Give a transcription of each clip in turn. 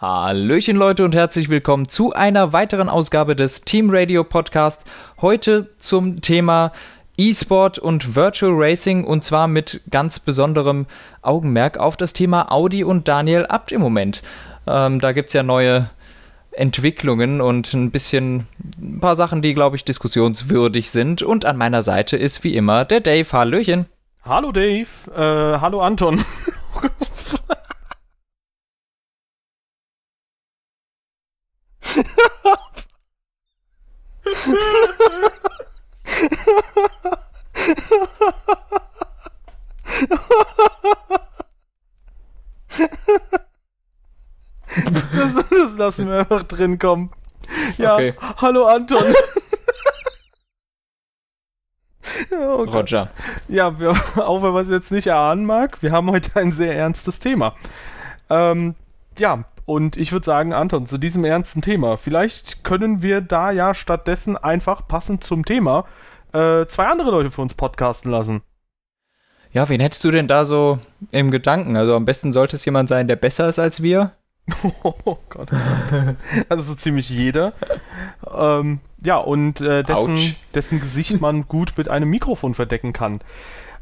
Hallöchen Leute und herzlich willkommen zu einer weiteren Ausgabe des Team Radio Podcast. Heute zum Thema E-Sport und Virtual Racing und zwar mit ganz besonderem Augenmerk auf das Thema Audi und Daniel Abt im Moment. Ähm, da gibt es ja neue Entwicklungen und ein bisschen ein paar Sachen, die, glaube ich, diskussionswürdig sind. Und an meiner Seite ist wie immer der Dave. Hallöchen. Hallo Dave. Äh, hallo Anton. Das, das lassen wir einfach drin kommen. Ja, Okay. hallo Anton. Oh. Roger. Ja, wir, auch wenn man es jetzt nicht erahnen mag, wir haben heute ein sehr ernstes Thema. Ähm, ja, und ich würde sagen, Anton, zu diesem ernsten Thema, vielleicht können wir da ja stattdessen einfach passend zum Thema äh, zwei andere Leute für uns podcasten lassen. Ja, wen hättest du denn da so im Gedanken? Also am besten sollte es jemand sein, der besser ist als wir. Oh Gott. Also so ziemlich jeder. Ähm, ja, und äh, dessen, dessen Gesicht man gut mit einem Mikrofon verdecken kann.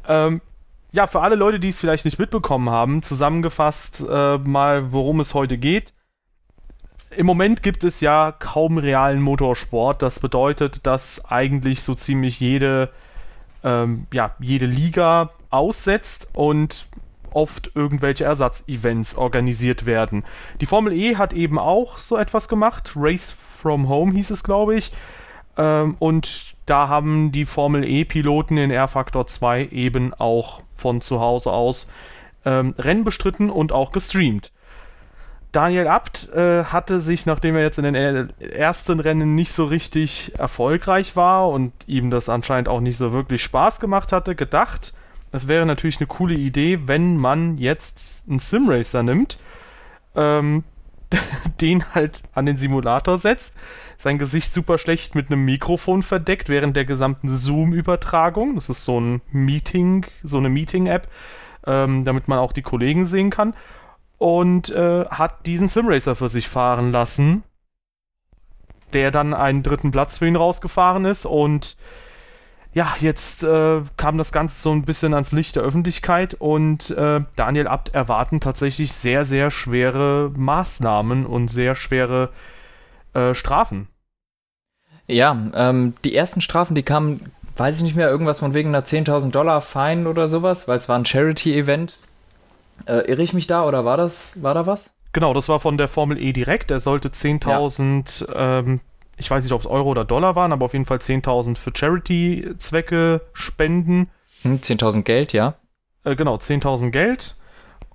Ähm, ja, für alle Leute, die es vielleicht nicht mitbekommen haben, zusammengefasst äh, mal, worum es heute geht. Im Moment gibt es ja kaum realen Motorsport. Das bedeutet, dass eigentlich so ziemlich jede, ähm, ja, jede Liga aussetzt und oft irgendwelche Ersatzevents organisiert werden. Die Formel E hat eben auch so etwas gemacht. Race from Home hieß es, glaube ich. Ähm, und da haben die Formel E-Piloten in R-Factor 2 eben auch von zu Hause aus ähm, Rennen bestritten und auch gestreamt. Daniel Abt äh, hatte sich, nachdem er jetzt in den er- ersten Rennen nicht so richtig erfolgreich war und ihm das anscheinend auch nicht so wirklich Spaß gemacht hatte, gedacht, es wäre natürlich eine coole Idee, wenn man jetzt einen Simracer nimmt, ähm, den halt an den Simulator setzt, sein Gesicht super schlecht mit einem Mikrofon verdeckt während der gesamten Zoom-Übertragung. Das ist so ein Meeting, so eine Meeting-App, ähm, damit man auch die Kollegen sehen kann. Und äh, hat diesen Simracer für sich fahren lassen, der dann einen dritten Platz für ihn rausgefahren ist und ja, jetzt äh, kam das Ganze so ein bisschen ans Licht der Öffentlichkeit und äh, Daniel Abt erwarten tatsächlich sehr, sehr schwere Maßnahmen und sehr schwere äh, Strafen. Ja, ähm, die ersten Strafen, die kamen, weiß ich nicht mehr, irgendwas von wegen einer 10.000 Dollar Fine oder sowas, weil es war ein Charity-Event. Äh, irre ich mich da oder war das, war da was? Genau, das war von der Formel E direkt. Er sollte 10.000, ähm, ich weiß nicht, ob es Euro oder Dollar waren, aber auf jeden Fall 10.000 für Charity-Zwecke spenden. Hm, 10.000 Geld, ja. Äh, genau, 10.000 Geld.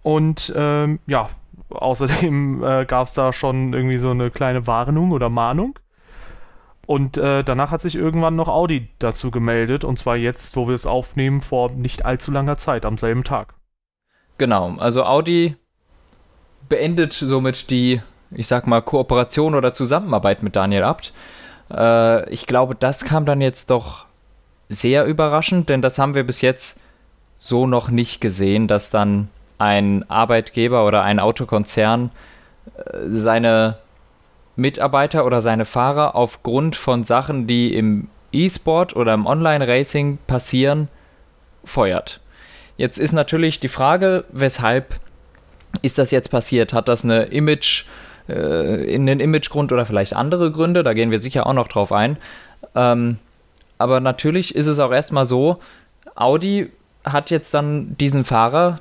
Und ähm, ja, außerdem äh, gab es da schon irgendwie so eine kleine Warnung oder Mahnung. Und äh, danach hat sich irgendwann noch Audi dazu gemeldet. Und zwar jetzt, wo wir es aufnehmen, vor nicht allzu langer Zeit, am selben Tag. Genau, also Audi beendet somit die, ich sag mal, Kooperation oder Zusammenarbeit mit Daniel Abt. Äh, ich glaube, das kam dann jetzt doch sehr überraschend, denn das haben wir bis jetzt so noch nicht gesehen, dass dann ein Arbeitgeber oder ein Autokonzern äh, seine Mitarbeiter oder seine Fahrer aufgrund von Sachen, die im E-Sport oder im Online-Racing passieren, feuert. Jetzt ist natürlich die Frage, weshalb ist das jetzt passiert? Hat das eine Image, äh, einen Imagegrund oder vielleicht andere Gründe? Da gehen wir sicher auch noch drauf ein. Ähm, aber natürlich ist es auch erstmal so, Audi hat jetzt dann diesen Fahrer,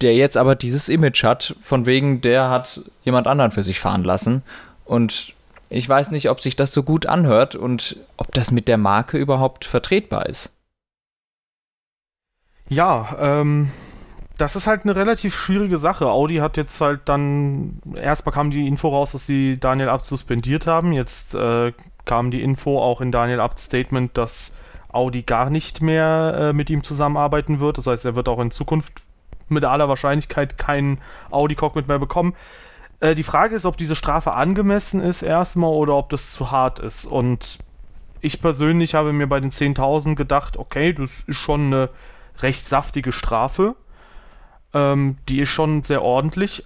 der jetzt aber dieses Image hat, von wegen, der hat jemand anderen für sich fahren lassen. Und ich weiß nicht, ob sich das so gut anhört und ob das mit der Marke überhaupt vertretbar ist. Ja, ähm, das ist halt eine relativ schwierige Sache. Audi hat jetzt halt dann, erstmal kam die Info raus, dass sie Daniel Abt suspendiert haben. Jetzt äh, kam die Info auch in Daniel Abts Statement, dass Audi gar nicht mehr äh, mit ihm zusammenarbeiten wird. Das heißt, er wird auch in Zukunft mit aller Wahrscheinlichkeit kein Audi-Cockpit mehr bekommen. Äh, die Frage ist, ob diese Strafe angemessen ist erstmal oder ob das zu hart ist. Und ich persönlich habe mir bei den 10.000 gedacht, okay, das ist schon eine recht saftige Strafe. Ähm, die ist schon sehr ordentlich.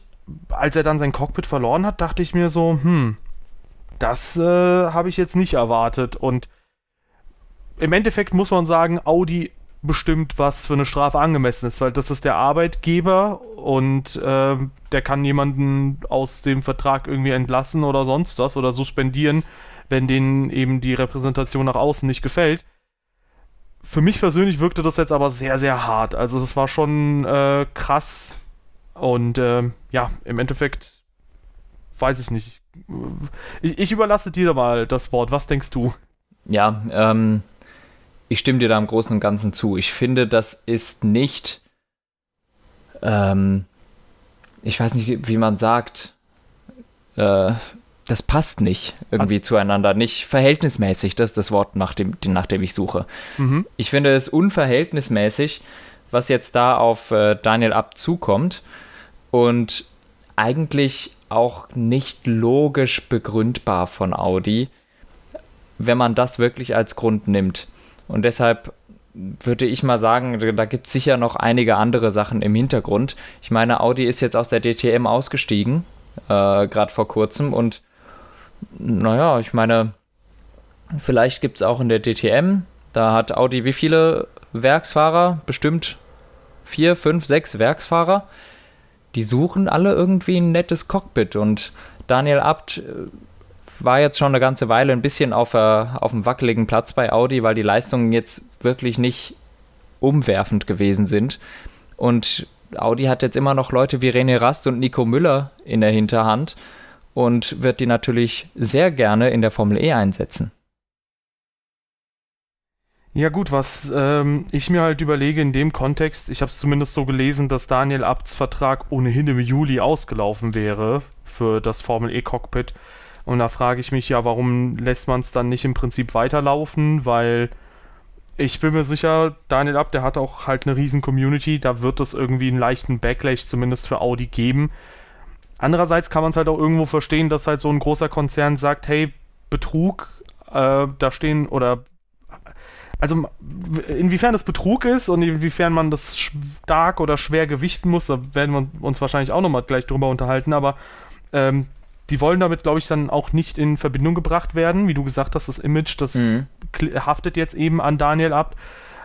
als er dann sein Cockpit verloren hat, dachte ich mir so, hm, das äh, habe ich jetzt nicht erwartet. Und im Endeffekt muss man sagen, Audi bestimmt, was für eine Strafe angemessen ist, weil das ist der Arbeitgeber und äh, der kann jemanden aus dem Vertrag irgendwie entlassen oder sonst was oder suspendieren, wenn denen eben die Repräsentation nach außen nicht gefällt. Für mich persönlich wirkte das jetzt aber sehr, sehr hart. Also es war schon äh, krass und äh, ja, im Endeffekt weiß ich nicht. Ich, ich überlasse dir mal das Wort. Was denkst du? Ja, ähm, ich stimme dir da im Großen und Ganzen zu. Ich finde, das ist nicht, ähm, ich weiß nicht, wie man sagt, äh, das passt nicht irgendwie An zueinander, nicht verhältnismäßig, das ist das Wort, nach dem, nach dem ich suche. Mhm. Ich finde es unverhältnismäßig, was jetzt da auf äh, Daniel Abt zukommt und eigentlich auch nicht logisch begründbar von Audi, wenn man das wirklich als Grund nimmt. Und deshalb würde ich mal sagen, da gibt es sicher noch einige andere Sachen im Hintergrund. Ich meine, Audi ist jetzt aus der DTM ausgestiegen, äh, gerade vor kurzem. Und naja, ich meine, vielleicht gibt es auch in der DTM, da hat Audi wie viele Werksfahrer? Bestimmt vier, fünf, sechs Werksfahrer. Die suchen alle irgendwie ein nettes Cockpit. Und Daniel Abt äh, war jetzt schon eine ganze Weile ein bisschen auf, äh, auf einem wackeligen Platz bei Audi, weil die Leistungen jetzt wirklich nicht umwerfend gewesen sind. Und Audi hat jetzt immer noch Leute wie René Rast und Nico Müller in der Hinterhand und wird die natürlich sehr gerne in der Formel E einsetzen. Ja gut, was ähm, ich mir halt überlege in dem Kontext, ich habe es zumindest so gelesen, dass Daniel Abts Vertrag ohnehin im Juli ausgelaufen wäre für das Formel E Cockpit. Und da frage ich mich ja, warum lässt man es dann nicht im Prinzip weiterlaufen? Weil ich bin mir sicher, Daniel Ab, der hat auch halt eine riesen Community, da wird es irgendwie einen leichten Backlash zumindest für Audi geben. Andererseits kann man es halt auch irgendwo verstehen, dass halt so ein großer Konzern sagt, hey, Betrug, äh, da stehen oder also inwiefern das Betrug ist und inwiefern man das stark oder schwer gewichten muss, da werden wir uns wahrscheinlich auch nochmal gleich drüber unterhalten, aber ähm, die wollen damit, glaube ich, dann auch nicht in Verbindung gebracht werden. Wie du gesagt hast, das Image, das mhm. haftet jetzt eben an Daniel ab.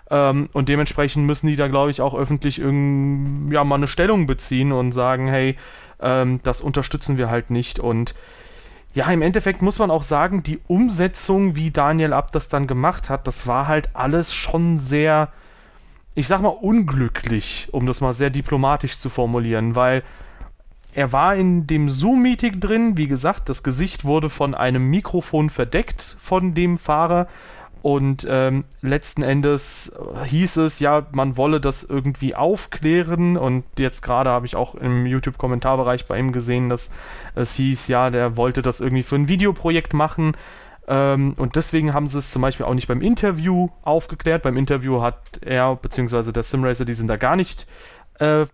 Ähm, und dementsprechend müssen die da, glaube ich, auch öffentlich irgend, ja, mal eine Stellung beziehen und sagen, hey, ähm, das unterstützen wir halt nicht. Und ja, im Endeffekt muss man auch sagen, die Umsetzung, wie Daniel Ab das dann gemacht hat, das war halt alles schon sehr, ich sag mal, unglücklich, um das mal sehr diplomatisch zu formulieren, weil er war in dem Zoom-Meeting drin. Wie gesagt, das Gesicht wurde von einem Mikrofon verdeckt von dem Fahrer. Und ähm, letzten Endes hieß es, ja, man wolle das irgendwie aufklären. Und jetzt gerade habe ich auch im YouTube-Kommentarbereich bei ihm gesehen, dass es hieß, ja, der wollte das irgendwie für ein Videoprojekt machen. Ähm, und deswegen haben sie es zum Beispiel auch nicht beim Interview aufgeklärt. Beim Interview hat er, beziehungsweise der Simracer, die sind da gar nicht äh,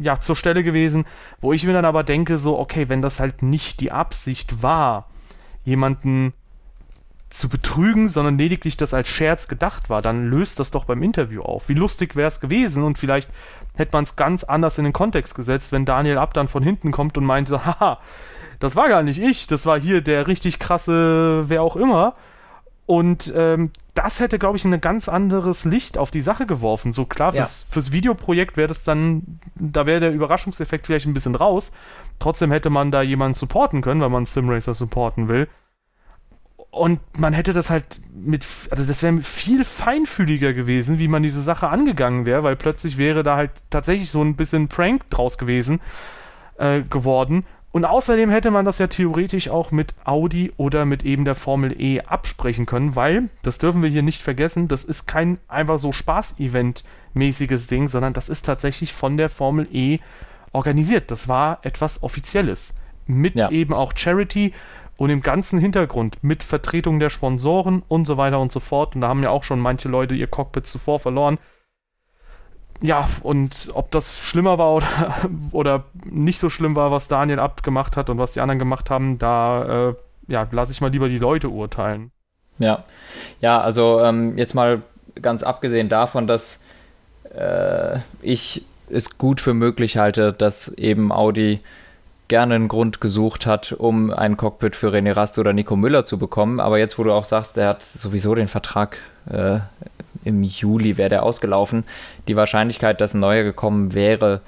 ja, zur Stelle gewesen, wo ich mir dann aber denke, so, okay, wenn das halt nicht die Absicht war, jemanden zu betrügen, sondern lediglich das als Scherz gedacht war, dann löst das doch beim Interview auf. Wie lustig wäre es gewesen und vielleicht hätte man es ganz anders in den Kontext gesetzt, wenn Daniel Ab dann von hinten kommt und meint haha, das war gar nicht ich, das war hier der richtig krasse, wer auch immer. Und ähm, das hätte, glaube ich, ein ganz anderes Licht auf die Sache geworfen. So klar, fürs, ja. fürs Videoprojekt wäre das dann, da wäre der Überraschungseffekt vielleicht ein bisschen raus. Trotzdem hätte man da jemanden supporten können, weil man Simracer supporten will. Und man hätte das halt mit, also das wäre viel feinfühliger gewesen, wie man diese Sache angegangen wäre, weil plötzlich wäre da halt tatsächlich so ein bisschen Prank draus gewesen, äh, geworden. Und außerdem hätte man das ja theoretisch auch mit Audi oder mit eben der Formel E absprechen können, weil, das dürfen wir hier nicht vergessen, das ist kein einfach so Spaß-Event-mäßiges Ding, sondern das ist tatsächlich von der Formel E organisiert. Das war etwas Offizielles. Mit ja. eben auch Charity und im ganzen Hintergrund, mit Vertretung der Sponsoren und so weiter und so fort. Und da haben ja auch schon manche Leute ihr Cockpit zuvor verloren ja, und ob das schlimmer war oder, oder nicht so schlimm war, was Daniel abgemacht hat und was die anderen gemacht haben, da äh, ja, lasse ich mal lieber die Leute urteilen. Ja, ja, also ähm, jetzt mal ganz abgesehen davon, dass äh, ich es gut für möglich halte, dass eben Audi gerne einen Grund gesucht hat, um ein Cockpit für René Rast oder Nico Müller zu bekommen. Aber jetzt, wo du auch sagst, der hat sowieso den Vertrag äh, im Juli, wäre der ausgelaufen. Die Wahrscheinlichkeit, dass ein neuer gekommen wäre,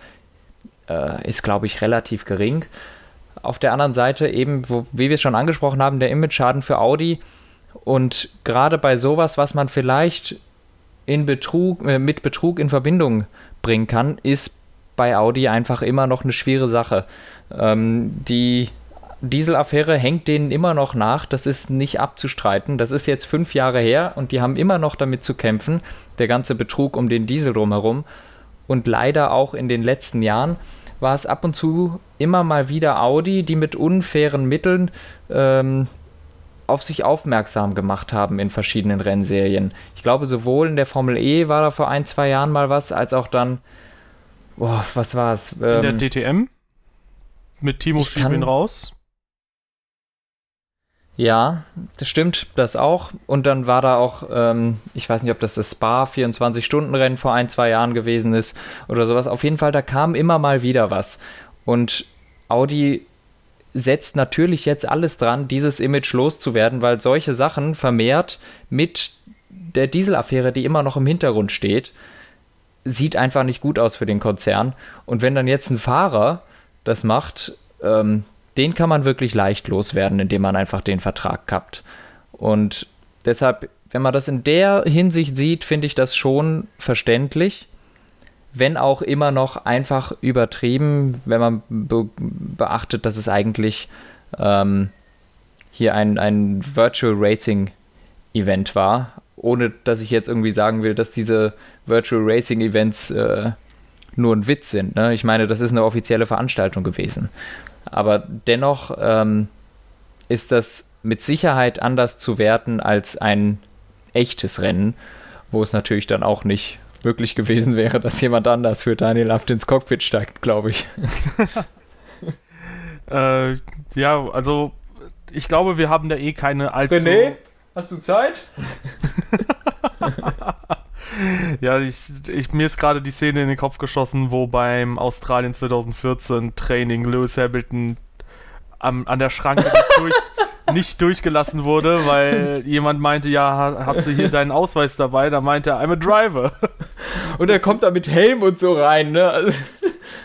äh, ist, glaube ich, relativ gering. Auf der anderen Seite eben, wo, wie wir es schon angesprochen haben, der Image-Schaden für Audi. Und gerade bei sowas, was man vielleicht in Betrug, äh, mit Betrug in Verbindung bringen kann, ist bei Audi einfach immer noch eine schwere Sache. Ähm, die Dieselaffäre hängt denen immer noch nach, das ist nicht abzustreiten. Das ist jetzt fünf Jahre her und die haben immer noch damit zu kämpfen, der ganze Betrug um den Diesel drumherum. Und leider auch in den letzten Jahren war es ab und zu immer mal wieder Audi, die mit unfairen Mitteln ähm, auf sich aufmerksam gemacht haben in verschiedenen Rennserien. Ich glaube, sowohl in der Formel E war da vor ein, zwei Jahren mal was, als auch dann, boah, was war es? Ähm, in der DTM? Mit Timo Schiebin raus? Ja, das stimmt, das auch. Und dann war da auch, ähm, ich weiß nicht, ob das das Spa 24-Stunden-Rennen vor ein, zwei Jahren gewesen ist oder sowas. Auf jeden Fall, da kam immer mal wieder was. Und Audi setzt natürlich jetzt alles dran, dieses Image loszuwerden, weil solche Sachen vermehrt mit der Dieselaffäre, die immer noch im Hintergrund steht, sieht einfach nicht gut aus für den Konzern. Und wenn dann jetzt ein Fahrer das macht, ähm, den kann man wirklich leicht loswerden, indem man einfach den Vertrag kappt. Und deshalb, wenn man das in der Hinsicht sieht, finde ich das schon verständlich wenn auch immer noch einfach übertrieben, wenn man be beachtet, dass es eigentlich ähm, hier ein, ein Virtual Racing Event war, ohne dass ich jetzt irgendwie sagen will, dass diese Virtual Racing Events äh, nur ein Witz sind. Ne? Ich meine, das ist eine offizielle Veranstaltung gewesen. Aber dennoch ähm, ist das mit Sicherheit anders zu werten als ein echtes Rennen, wo es natürlich dann auch nicht möglich gewesen wäre, dass jemand anders für Daniel Abt ins Cockpit steigt, glaube ich. äh, ja, also ich glaube, wir haben da eh keine allzu... René, hast du Zeit? ja, ich, ich, mir ist gerade die Szene in den Kopf geschossen, wo beim Australien 2014 Training Lewis Hamilton am, an der Schranke nicht, durch, nicht durchgelassen wurde, weil jemand meinte, ja, hast du hier deinen Ausweis dabei? Da meinte er, I'm a driver. Und er kommt da mit Helm und so rein, ne? Also,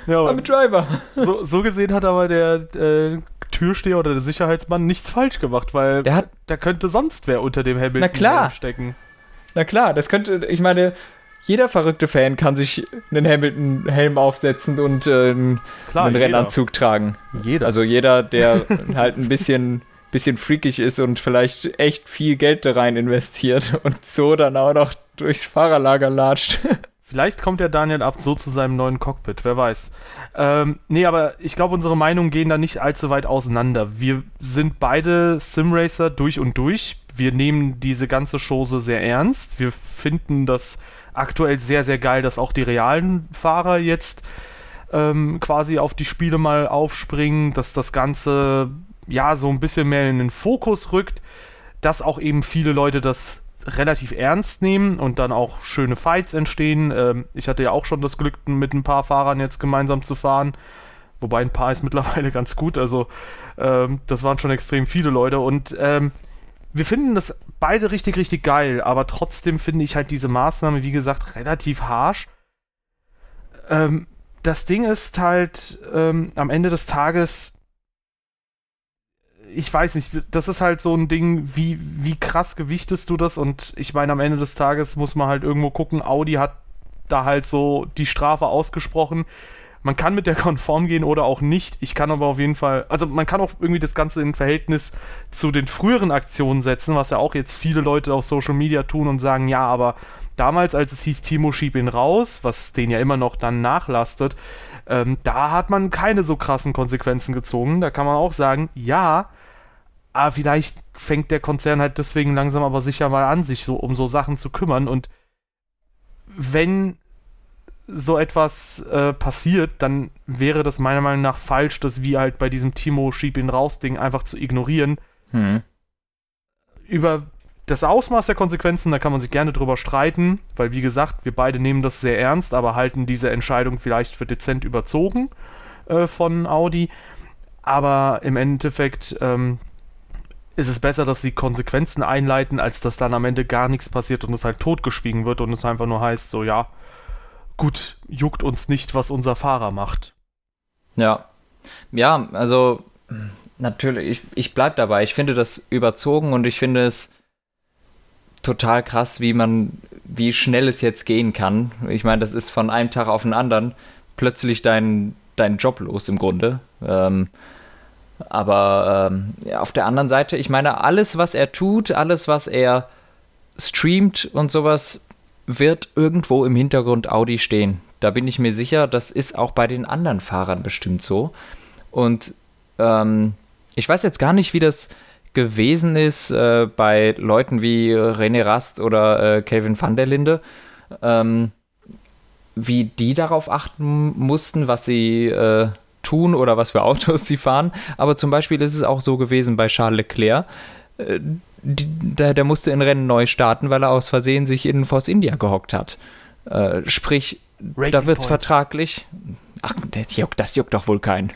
ja, I'm a driver. So, so, gesehen hat aber der äh, Türsteher oder der Sicherheitsmann nichts falsch gemacht, weil der hat, da könnte sonst wer unter dem Hamilton Na klar. stecken. Na klar, das könnte, ich meine, jeder verrückte Fan kann sich einen Hamilton-Helm aufsetzen und äh, einen, Klar, einen Rennanzug tragen. Jeder. Also jeder, der halt ein bisschen, bisschen freakig ist und vielleicht echt viel Geld da rein investiert und so dann auch noch durchs Fahrerlager latscht. Vielleicht kommt der Daniel ab so zu seinem neuen Cockpit, wer weiß. Ähm, nee, aber ich glaube, unsere Meinungen gehen da nicht allzu weit auseinander. Wir sind beide Simracer durch und durch. Wir nehmen diese ganze Chose sehr ernst. Wir finden das aktuell sehr, sehr geil, dass auch die realen Fahrer jetzt ähm, quasi auf die Spiele mal aufspringen, dass das Ganze ja so ein bisschen mehr in den Fokus rückt, dass auch eben viele Leute das relativ ernst nehmen und dann auch schöne Fights entstehen. Ähm, ich hatte ja auch schon das Glück, mit ein paar Fahrern jetzt gemeinsam zu fahren. Wobei ein paar ist mittlerweile ganz gut. Also ähm, das waren schon extrem viele Leute. Und ähm, wir finden das beide richtig, richtig geil, aber trotzdem finde ich halt diese Maßnahme, wie gesagt, relativ harsh. Ähm, das Ding ist halt ähm, am Ende des Tages, ich weiß nicht, das ist halt so ein Ding, wie, wie krass gewichtest du das? Und ich meine, am Ende des Tages muss man halt irgendwo gucken, Audi hat da halt so die Strafe ausgesprochen man kann mit der konform gehen oder auch nicht. Ich kann aber auf jeden Fall, also man kann auch irgendwie das Ganze in Verhältnis zu den früheren Aktionen setzen, was ja auch jetzt viele Leute auf Social Media tun und sagen, ja, aber damals, als es hieß, Timo schieb ihn raus, was den ja immer noch dann nachlastet, ähm, da hat man keine so krassen Konsequenzen gezogen. Da kann man auch sagen, ja, aber vielleicht fängt der Konzern halt deswegen langsam aber sicher mal an, sich so um so Sachen zu kümmern und wenn so etwas äh, passiert, dann wäre das meiner Meinung nach falsch, das wie halt bei diesem Timo Schieb ihn raus Ding einfach zu ignorieren. Hm. Über das Ausmaß der Konsequenzen, da kann man sich gerne drüber streiten, weil wie gesagt, wir beide nehmen das sehr ernst, aber halten diese Entscheidung vielleicht für dezent überzogen äh, von Audi. Aber im Endeffekt ähm, ist es besser, dass sie Konsequenzen einleiten, als dass dann am Ende gar nichts passiert und es halt totgeschwiegen wird und es einfach nur heißt, so ja, gut, juckt uns nicht, was unser Fahrer macht. Ja. Ja, also natürlich, ich, ich bleib dabei. Ich finde das überzogen und ich finde es total krass, wie man, wie schnell es jetzt gehen kann. Ich meine, das ist von einem Tag auf den anderen plötzlich dein, dein Job los im Grunde. Ähm, aber ähm, ja, auf der anderen Seite, ich meine, alles, was er tut, alles, was er streamt und sowas, wird irgendwo im Hintergrund Audi stehen. Da bin ich mir sicher, das ist auch bei den anderen Fahrern bestimmt so. Und ähm, ich weiß jetzt gar nicht, wie das gewesen ist äh, bei Leuten wie René Rast oder äh, Kelvin van der Linde, ähm, wie die darauf achten mussten, was sie äh, tun oder was für Autos sie fahren. Aber zum Beispiel ist es auch so gewesen bei Charles Leclerc. Der, der, musste in Rennen neu starten, weil er aus Versehen sich in Force India gehockt hat. Äh, sprich, Racing da wird es vertraglich. Ach, das juckt, das juckt doch wohl keinen.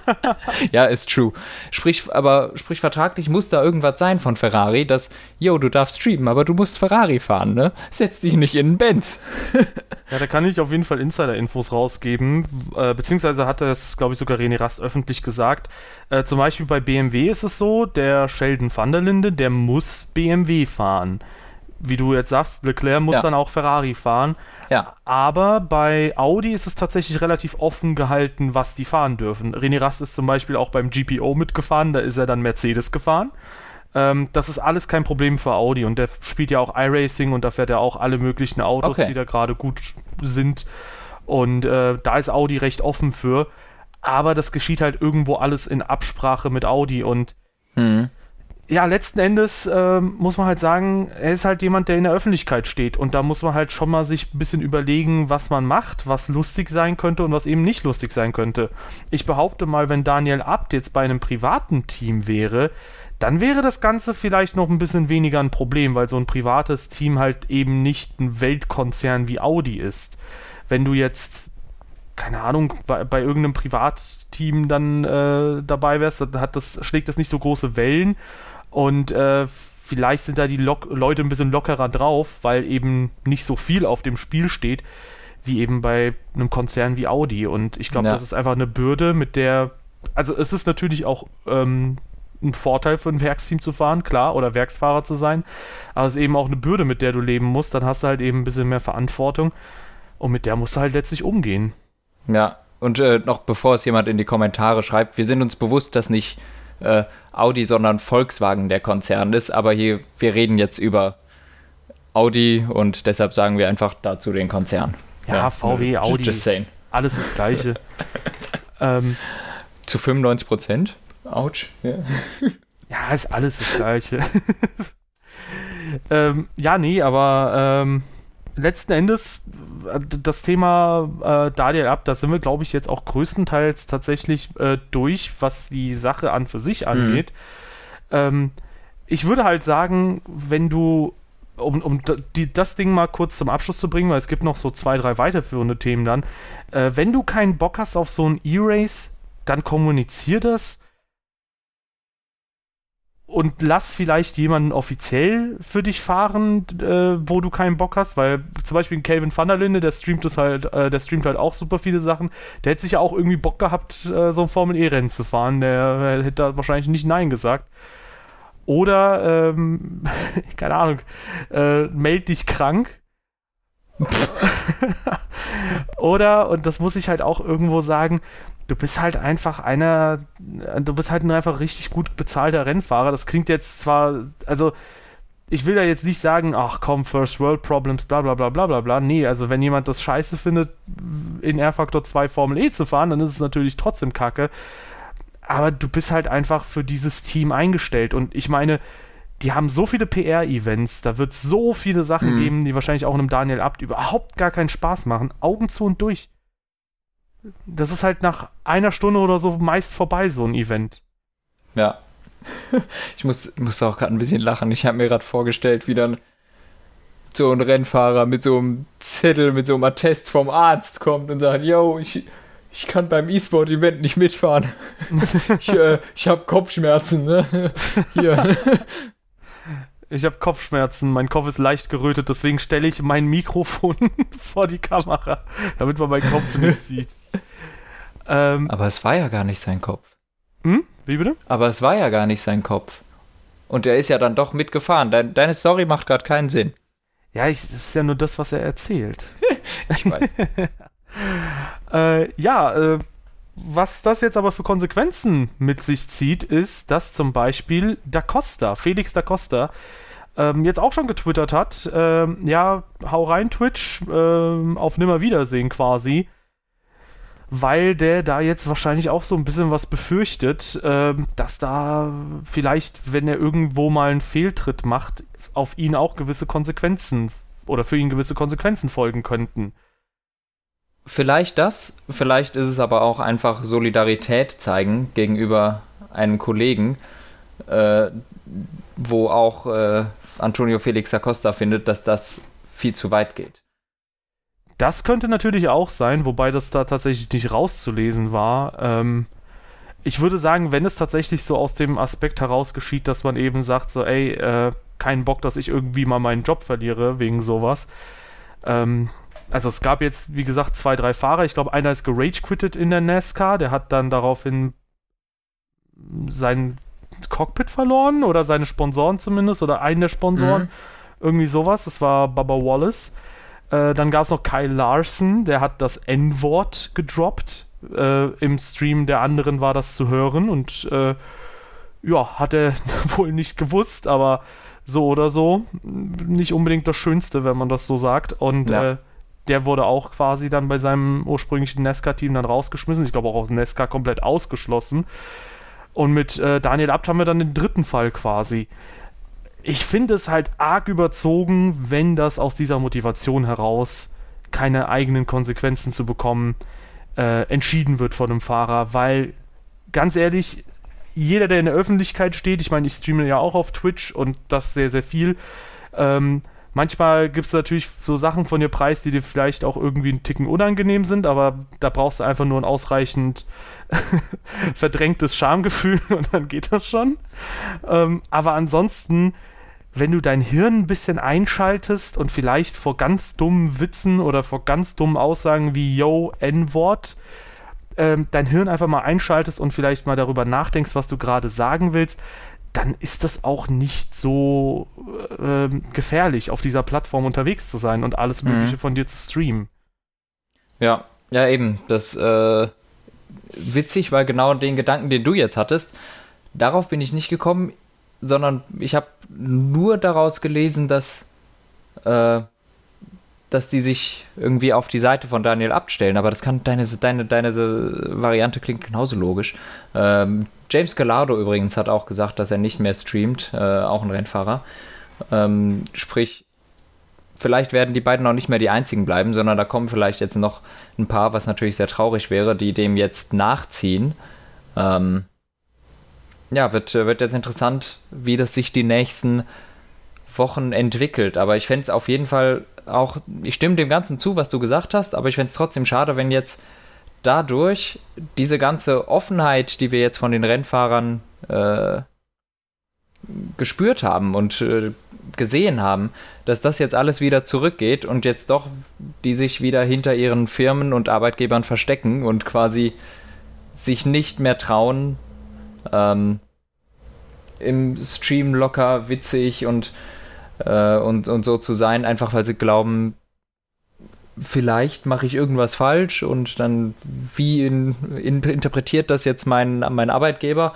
ja, ist true. Sprich, aber sprich vertraglich muss da irgendwas sein von Ferrari, dass, yo, du darfst streamen, aber du musst Ferrari fahren, ne? Setz dich nicht in einen Benz. ja, da kann ich auf jeden Fall Insider-Infos rausgeben, äh, beziehungsweise hat es, glaube ich, sogar René Rast öffentlich gesagt. Äh, zum Beispiel bei BMW ist es so, der Sheldon van der Linde, der muss BMW fahren wie du jetzt sagst, Leclerc muss ja. dann auch Ferrari fahren. Ja. Aber bei Audi ist es tatsächlich relativ offen gehalten, was die fahren dürfen. René Rast ist zum Beispiel auch beim GPO mitgefahren, da ist er dann Mercedes gefahren. Ähm, das ist alles kein Problem für Audi und der spielt ja auch iRacing und da fährt er auch alle möglichen Autos, okay. die da gerade gut sind. Und äh, da ist Audi recht offen für. Aber das geschieht halt irgendwo alles in Absprache mit Audi und mhm ja, letzten Endes äh, muss man halt sagen, er ist halt jemand, der in der Öffentlichkeit steht. Und da muss man halt schon mal sich ein bisschen überlegen, was man macht, was lustig sein könnte und was eben nicht lustig sein könnte. Ich behaupte mal, wenn Daniel Abt jetzt bei einem privaten Team wäre, dann wäre das Ganze vielleicht noch ein bisschen weniger ein Problem, weil so ein privates Team halt eben nicht ein Weltkonzern wie Audi ist. Wenn du jetzt keine Ahnung, bei, bei irgendeinem Privatteam dann äh, dabei wärst, dann hat das, schlägt das nicht so große Wellen und äh, vielleicht sind da die Lok Leute ein bisschen lockerer drauf, weil eben nicht so viel auf dem Spiel steht, wie eben bei einem Konzern wie Audi. Und ich glaube, ja. das ist einfach eine Bürde, mit der. Also es ist natürlich auch ähm, ein Vorteil für ein Werksteam zu fahren, klar, oder Werksfahrer zu sein. Aber es ist eben auch eine Bürde, mit der du leben musst. Dann hast du halt eben ein bisschen mehr Verantwortung. Und mit der musst du halt letztlich umgehen. Ja, und äh, noch bevor es jemand in die Kommentare schreibt, wir sind uns bewusst, dass nicht äh, Audi, sondern Volkswagen der Konzern ist. Aber hier, wir reden jetzt über Audi und deshalb sagen wir einfach dazu den Konzern. Ja, ja VW, Audi. Just saying. Alles das Gleiche. ähm, Zu 95 Prozent? Autsch. Ja. ja, ist alles das Gleiche. ähm, ja, nee, aber ähm, letzten Endes das Thema äh, Daniel ab, da sind wir, glaube ich, jetzt auch größtenteils tatsächlich äh, durch, was die Sache an für sich angeht. Mhm. Ähm, ich würde halt sagen, wenn du, um, um die, das Ding mal kurz zum Abschluss zu bringen, weil es gibt noch so zwei, drei weiterführende Themen dann, äh, wenn du keinen Bock hast auf so ein E-Race, dann kommunizier das und lass vielleicht jemanden offiziell für dich fahren, äh, wo du keinen Bock hast, weil zum Beispiel Calvin van der Linde, der streamt das halt, äh, der streamt halt auch super viele Sachen. Der hätte sich ja auch irgendwie Bock gehabt, äh, so ein Formel E-Rennen zu fahren. Der hätte da wahrscheinlich nicht Nein gesagt. Oder, ähm, keine Ahnung, äh, meld dich krank. Oder, und das muss ich halt auch irgendwo sagen, du bist halt einfach einer, du bist halt ein einfach richtig gut bezahlter Rennfahrer. Das klingt jetzt zwar, also ich will ja jetzt nicht sagen, ach komm, First World Problems, bla bla bla bla bla bla. Nee, also wenn jemand das scheiße findet, in R-Faktor 2 Formel E zu fahren, dann ist es natürlich trotzdem kacke. Aber du bist halt einfach für dieses Team eingestellt. Und ich meine, die haben so viele PR-Events, da wird es so viele Sachen mhm. geben, die wahrscheinlich auch einem Daniel Abt überhaupt gar keinen Spaß machen. Augen zu und durch das ist halt nach einer Stunde oder so meist vorbei, so ein Event. Ja. ich muss, muss auch gerade ein bisschen lachen. Ich habe mir gerade vorgestellt, wie dann so ein Rennfahrer mit so einem Zettel, mit so einem Attest vom Arzt kommt und sagt, yo, ich, ich kann beim E-Sport-Event nicht mitfahren. ich äh, ich habe Kopfschmerzen, ne? Hier. Ich habe Kopfschmerzen, mein Kopf ist leicht gerötet, deswegen stelle ich mein Mikrofon vor die Kamera, damit man meinen Kopf nicht sieht. Ähm, Aber es war ja gar nicht sein Kopf. Hm? Wie bitte? Aber es war ja gar nicht sein Kopf. Und er ist ja dann doch mitgefahren. Deine, deine Story macht gerade keinen Sinn. Ja, ich, das ist ja nur das, was er erzählt. ich weiß. äh, ja, äh, was das jetzt aber für Konsequenzen mit sich zieht, ist, dass zum Beispiel Da Costa, Felix Da Costa, ähm, jetzt auch schon getwittert hat, ähm, ja, hau rein Twitch, ähm, auf Nimmerwiedersehen quasi, weil der da jetzt wahrscheinlich auch so ein bisschen was befürchtet, ähm, dass da vielleicht, wenn er irgendwo mal einen Fehltritt macht, auf ihn auch gewisse Konsequenzen oder für ihn gewisse Konsequenzen folgen könnten. Vielleicht das, vielleicht ist es aber auch einfach Solidarität zeigen gegenüber einem Kollegen, äh, wo auch äh, Antonio Felix Acosta findet, dass das viel zu weit geht. Das könnte natürlich auch sein, wobei das da tatsächlich nicht rauszulesen war. Ähm, ich würde sagen, wenn es tatsächlich so aus dem Aspekt heraus geschieht, dass man eben sagt, so, ey, äh, keinen Bock, dass ich irgendwie mal meinen Job verliere wegen sowas. Ähm, also es gab jetzt, wie gesagt, zwei, drei Fahrer. Ich glaube, einer ist gerage-quittet in der NASCAR. Der hat dann daraufhin sein Cockpit verloren oder seine Sponsoren zumindest oder einen der Sponsoren. Mhm. Irgendwie sowas. Das war Bubba Wallace. Äh, dann gab es noch Kyle Larson, der hat das N-Wort gedroppt. Äh, Im Stream der anderen war das zu hören und äh, ja, hat er wohl nicht gewusst, aber so oder so nicht unbedingt das Schönste, wenn man das so sagt. Und ja. äh, der wurde auch quasi dann bei seinem ursprünglichen Nesca-Team dann rausgeschmissen. Ich glaube auch aus Nesca komplett ausgeschlossen. Und mit äh, Daniel Abt haben wir dann den dritten Fall quasi. Ich finde es halt arg überzogen, wenn das aus dieser Motivation heraus keine eigenen Konsequenzen zu bekommen äh, entschieden wird von dem Fahrer, weil ganz ehrlich, jeder, der in der Öffentlichkeit steht, ich meine, ich streame ja auch auf Twitch und das sehr, sehr viel. Ähm, manchmal gibt es natürlich so Sachen von dir preis, die dir vielleicht auch irgendwie einen Ticken unangenehm sind, aber da brauchst du einfach nur ein ausreichend verdrängtes Schamgefühl und dann geht das schon. Ähm, aber ansonsten, wenn du dein Hirn ein bisschen einschaltest und vielleicht vor ganz dummen Witzen oder vor ganz dummen Aussagen wie Yo, N-Wort, ähm, dein Hirn einfach mal einschaltest und vielleicht mal darüber nachdenkst, was du gerade sagen willst, dann ist das auch nicht so äh, gefährlich, auf dieser Plattform unterwegs zu sein und alles mhm. Mögliche mhm. von dir zu streamen. Ja, ja, eben. Das äh, witzig, weil genau den Gedanken, den du jetzt hattest, darauf bin ich nicht gekommen, sondern ich habe nur daraus gelesen, dass äh, dass die sich irgendwie auf die Seite von Daniel abstellen, aber das kann deine, deine, deine Variante klingt genauso logisch. Ähm, James Gallardo übrigens hat auch gesagt, dass er nicht mehr streamt, äh, auch ein Rennfahrer. Ähm, sprich, vielleicht werden die beiden auch nicht mehr die einzigen bleiben, sondern da kommen vielleicht jetzt noch ein paar, was natürlich sehr traurig wäre, die dem jetzt nachziehen. Ähm, ja, wird, wird jetzt interessant, wie das sich die nächsten Wochen entwickelt. Aber ich fände es auf jeden Fall auch, ich stimme dem Ganzen zu, was du gesagt hast, aber ich fände es trotzdem schade, wenn jetzt dadurch diese ganze Offenheit, die wir jetzt von den Rennfahrern äh, gespürt haben und äh, gesehen haben, dass das jetzt alles wieder zurückgeht und jetzt doch die sich wieder hinter ihren Firmen und Arbeitgebern verstecken und quasi sich nicht mehr trauen, ähm, im Stream locker, witzig und äh, und, und so zu sein, einfach weil sie glauben, vielleicht mache ich irgendwas falsch und dann wie in, in, interpretiert das jetzt mein, mein Arbeitgeber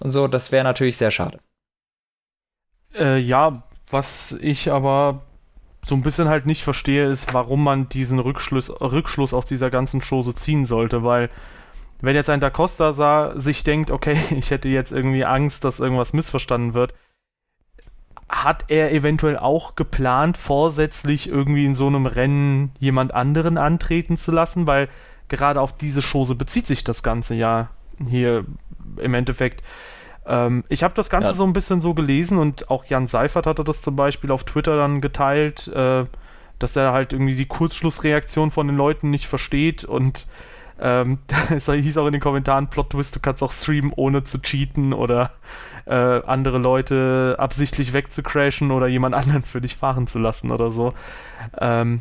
und so, das wäre natürlich sehr schade. Äh, ja, was ich aber so ein bisschen halt nicht verstehe, ist, warum man diesen Rückschluss, Rückschluss aus dieser ganzen Chose ziehen sollte, weil wenn jetzt ein Da Costa sah, sich denkt, okay, ich hätte jetzt irgendwie Angst, dass irgendwas missverstanden wird, hat er eventuell auch geplant, vorsätzlich irgendwie in so einem Rennen jemand anderen antreten zu lassen, weil gerade auf diese Chose bezieht sich das ganze ja hier im Endeffekt. Ähm, ich habe das Ganze ja. so ein bisschen so gelesen und auch Jan Seifert hatte das zum Beispiel auf Twitter dann geteilt, äh, dass er halt irgendwie die Kurzschlussreaktion von den Leuten nicht versteht und ähm, es hieß auch in den Kommentaren, Plot Twist, du kannst auch streamen, ohne zu cheaten oder äh, andere Leute absichtlich wegzucrashen oder jemand anderen für dich fahren zu lassen oder so. Ähm,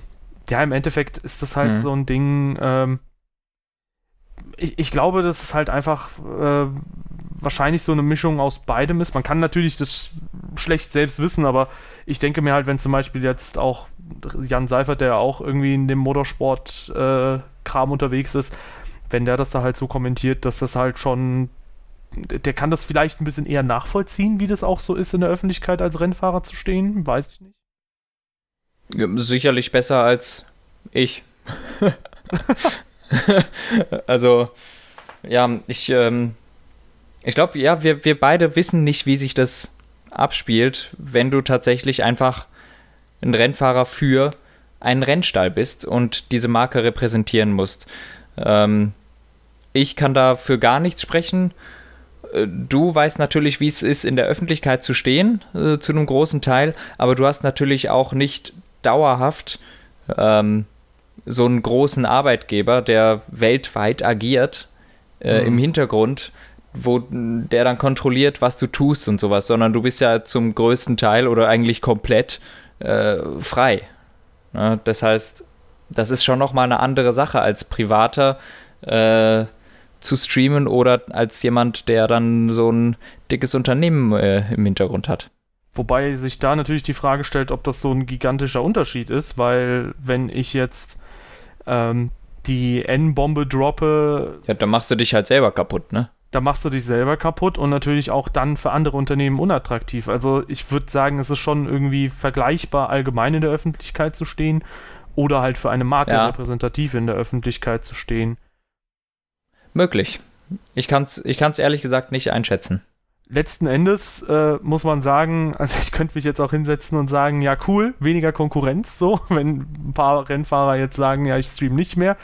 ja, im Endeffekt ist das halt mhm. so ein Ding, ähm, ich, ich, glaube, dass es halt einfach äh, wahrscheinlich so eine Mischung aus beidem ist. Man kann natürlich das schlecht selbst wissen, aber ich denke mir halt, wenn zum Beispiel jetzt auch Jan Seifert, der auch irgendwie in dem Motorsport-Kram äh, unterwegs ist, wenn der das da halt so kommentiert, dass das halt schon, der kann das vielleicht ein bisschen eher nachvollziehen, wie das auch so ist, in der Öffentlichkeit als Rennfahrer zu stehen, weiß ich nicht. Ja, sicherlich besser als ich. also, ja, ich, ähm, ich glaube, ja, wir, wir beide wissen nicht, wie sich das abspielt, wenn du tatsächlich einfach ein Rennfahrer für einen Rennstall bist und diese Marke repräsentieren musst. Ähm, ich kann da für gar nichts sprechen. Äh, du weißt natürlich, wie es ist, in der Öffentlichkeit zu stehen, äh, zu einem großen Teil, aber du hast natürlich auch nicht dauerhaft ähm, so einen großen Arbeitgeber, der weltweit agiert äh, mhm. im Hintergrund, wo der dann kontrolliert, was du tust und sowas, sondern du bist ja zum größten Teil oder eigentlich komplett äh, frei. Ja, das heißt, das ist schon nochmal eine andere Sache als Privater äh, zu streamen oder als jemand, der dann so ein dickes Unternehmen äh, im Hintergrund hat. Wobei sich da natürlich die Frage stellt, ob das so ein gigantischer Unterschied ist, weil wenn ich jetzt ähm, die N-Bombe droppe. Ja, dann machst du dich halt selber kaputt, ne? da machst du dich selber kaputt und natürlich auch dann für andere Unternehmen unattraktiv. Also ich würde sagen, es ist schon irgendwie vergleichbar, allgemein in der Öffentlichkeit zu stehen oder halt für eine Marke ja. repräsentativ in der Öffentlichkeit zu stehen. Möglich. Ich kann es ich kann's ehrlich gesagt nicht einschätzen. Letzten Endes äh, muss man sagen, also ich könnte mich jetzt auch hinsetzen und sagen, ja cool, weniger Konkurrenz, so, wenn ein paar Rennfahrer jetzt sagen, ja, ich stream nicht mehr